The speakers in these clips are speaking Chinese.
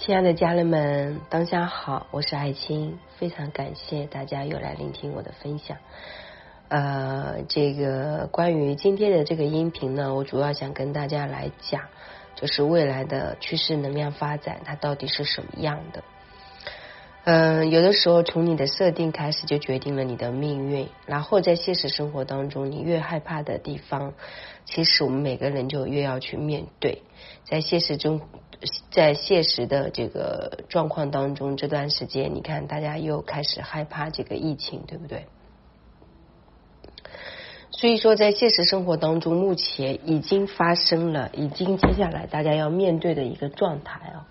亲爱的家人们，当下好，我是爱青，非常感谢大家又来聆听我的分享。呃，这个关于今天的这个音频呢，我主要想跟大家来讲，就是未来的趋势能量发展，它到底是什么样的？嗯，有的时候从你的设定开始就决定了你的命运，然后在现实生活当中，你越害怕的地方，其实我们每个人就越要去面对，在现实中。在现实的这个状况当中，这段时间你看，大家又开始害怕这个疫情，对不对？所以说，在现实生活当中，目前已经发生了，已经接下来大家要面对的一个状态啊。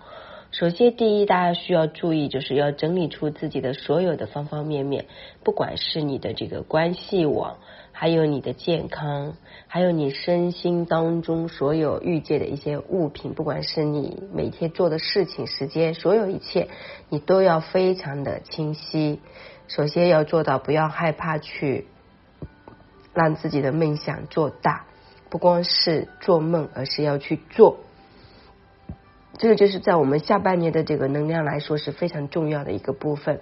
首先，第一，大家需要注意，就是要整理出自己的所有的方方面面，不管是你的这个关系网，还有你的健康，还有你身心当中所有遇见的一些物品，不管是你每天做的事情、时间，所有一切，你都要非常的清晰。首先要做到不要害怕去让自己的梦想做大，不光是做梦，而是要去做。这个就是在我们下半年的这个能量来说是非常重要的一个部分。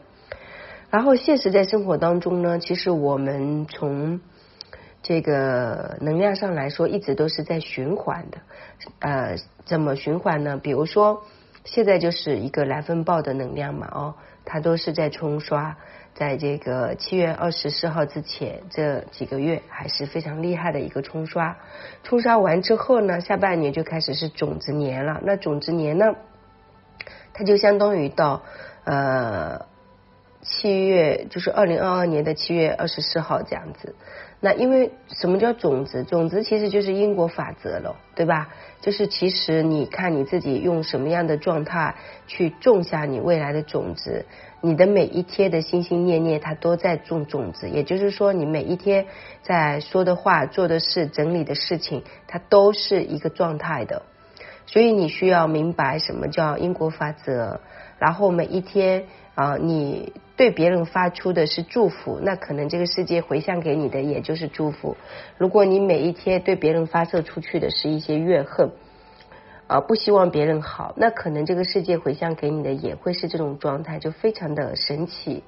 然后现实在生活当中呢，其实我们从这个能量上来说，一直都是在循环的。呃，怎么循环呢？比如说现在就是一个来风暴的能量嘛，哦，它都是在冲刷。在这个七月二十四号之前，这几个月还是非常厉害的一个冲刷。冲刷完之后呢，下半年就开始是种子年了。那种子年呢，它就相当于到呃七月，就是二零二二年的七月二十四号这样子。那因为什么叫种子？种子其实就是因果法则了，对吧？就是其实你看你自己用什么样的状态去种下你未来的种子。你的每一天的心心念念，它都在种种子。也就是说，你每一天在说的话、做的事、整理的事情，它都是一个状态的。所以你需要明白什么叫因果法则。然后每一天啊，你对别人发出的是祝福，那可能这个世界回向给你的也就是祝福。如果你每一天对别人发射出去的是一些怨恨。啊，不希望别人好，那可能这个世界回向给你的也会是这种状态，就非常的神奇。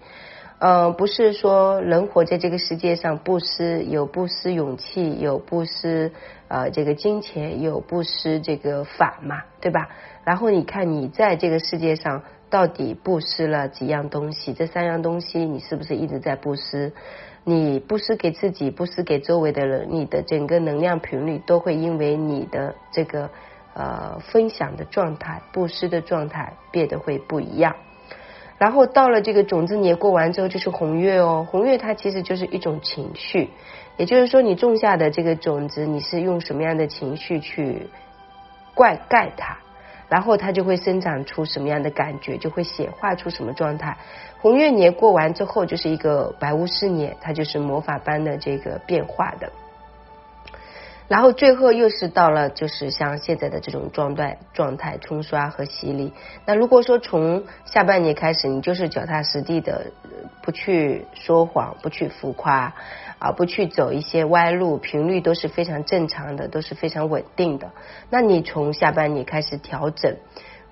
呃，不是说人活在这个世界上，布施有布施勇气，有布施呃这个金钱，有布施这个法嘛，对吧？然后你看你在这个世界上到底布施了几样东西？这三样东西你是不是一直在布施？你布施给自己，布施给周围的人，你的整个能量频率都会因为你的这个。呃，分享的状态、布施的状态变得会不一样。然后到了这个种子年过完之后，就是红月哦。红月它其实就是一种情绪，也就是说，你种下的这个种子，你是用什么样的情绪去灌溉它，然后它就会生长出什么样的感觉，就会显化出什么状态。红月年过完之后，就是一个白巫师年，它就是魔法般的这个变化的。然后最后又是到了，就是像现在的这种状态、状态冲刷和洗礼。那如果说从下半年开始，你就是脚踏实地的，不去说谎，不去浮夸，啊，不去走一些歪路，频率都是非常正常的，都是非常稳定的。那你从下半年开始调整，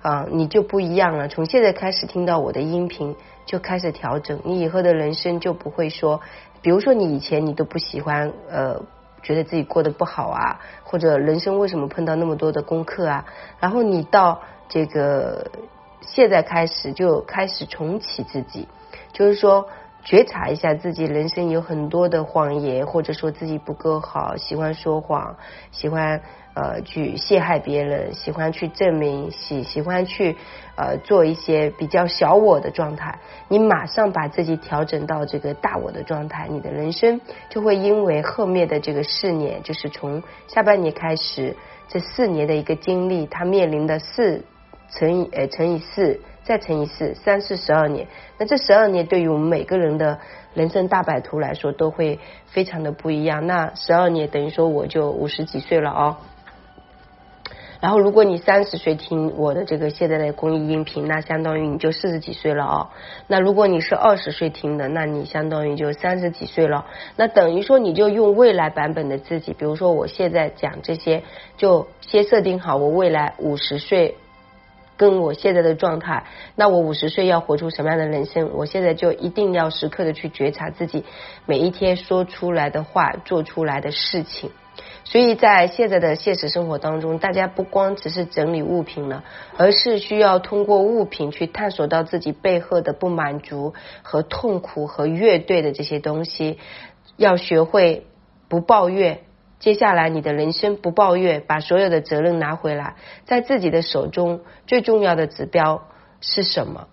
啊，你就不一样了。从现在开始听到我的音频，就开始调整，你以后的人生就不会说，比如说你以前你都不喜欢，呃。觉得自己过得不好啊，或者人生为什么碰到那么多的功课啊？然后你到这个现在开始就开始重启自己，就是说觉察一下自己人生有很多的谎言，或者说自己不够好，喜欢说谎，喜欢。呃，去陷害别人，喜欢去证明，喜喜欢去呃做一些比较小我的状态。你马上把自己调整到这个大我的状态，你的人生就会因为后面的这个四年，就是从下半年开始，这四年的一个经历，他面临的四乘以呃乘以四，再乘以四，三四十二年。那这十二年对于我们每个人的人生大摆图来说，都会非常的不一样。那十二年等于说我就五十几岁了哦。然后，如果你三十岁听我的这个现在的公益音频，那相当于你就四十几岁了哦。那如果你是二十岁听的，那你相当于就三十几岁了。那等于说，你就用未来版本的自己，比如说我现在讲这些，就先设定好我未来五十岁跟我现在的状态，那我五十岁要活出什么样的人生？我现在就一定要时刻的去觉察自己每一天说出来的话、做出来的事情。所以在现在的现实生活当中，大家不光只是整理物品了，而是需要通过物品去探索到自己背后的不满足和痛苦和乐队的这些东西。要学会不抱怨，接下来你的人生不抱怨，把所有的责任拿回来，在自己的手中最重要的指标是什么？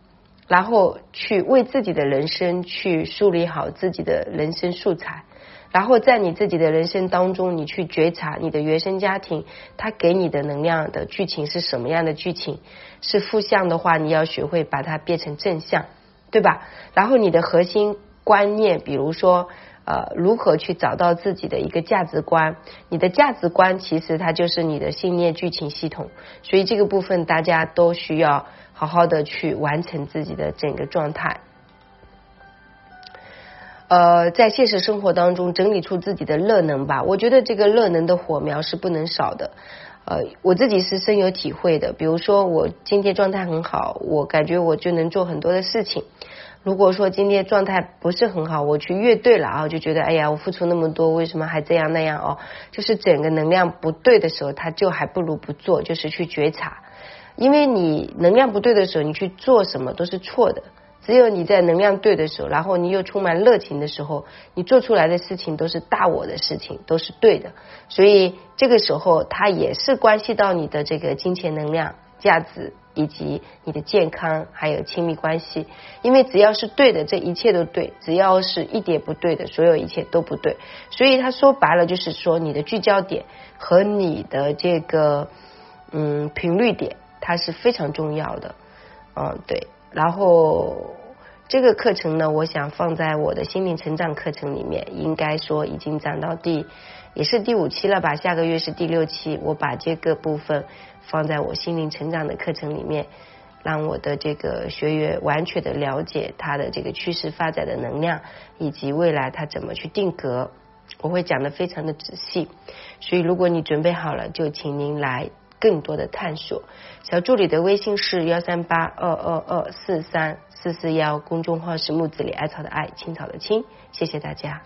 然后去为自己的人生去梳理好自己的人生素材。然后在你自己的人生当中，你去觉察你的原生家庭，他给你的能量的剧情是什么样的剧情？是负向的话，你要学会把它变成正向，对吧？然后你的核心观念，比如说呃，如何去找到自己的一个价值观？你的价值观其实它就是你的信念剧情系统，所以这个部分大家都需要好好的去完成自己的整个状态。呃，在现实生活当中整理出自己的热能吧。我觉得这个热能的火苗是不能少的。呃，我自己是深有体会的。比如说，我今天状态很好，我感觉我就能做很多的事情。如果说今天状态不是很好，我去乐队了啊，就觉得哎呀，我付出那么多，为什么还这样那样哦？就是整个能量不对的时候，他就还不如不做，就是去觉察。因为你能量不对的时候，你去做什么都是错的。只有你在能量对的时候，然后你又充满热情的时候，你做出来的事情都是大我的事情，都是对的。所以这个时候，它也是关系到你的这个金钱能量、价值以及你的健康，还有亲密关系。因为只要是对的，这一切都对；只要是一点不对的，所有一切都不对。所以他说白了，就是说你的聚焦点和你的这个嗯频率点，它是非常重要的。嗯，对。然后这个课程呢，我想放在我的心灵成长课程里面，应该说已经讲到第也是第五期了吧？下个月是第六期，我把这个部分放在我心灵成长的课程里面，让我的这个学员完全的了解他的这个趋势发展的能量，以及未来他怎么去定格，我会讲的非常的仔细。所以如果你准备好了，就请您来。更多的探索，小助理的微信是幺三八二二二四三四四幺，公众号是木子里艾草的艾青草的青，谢谢大家。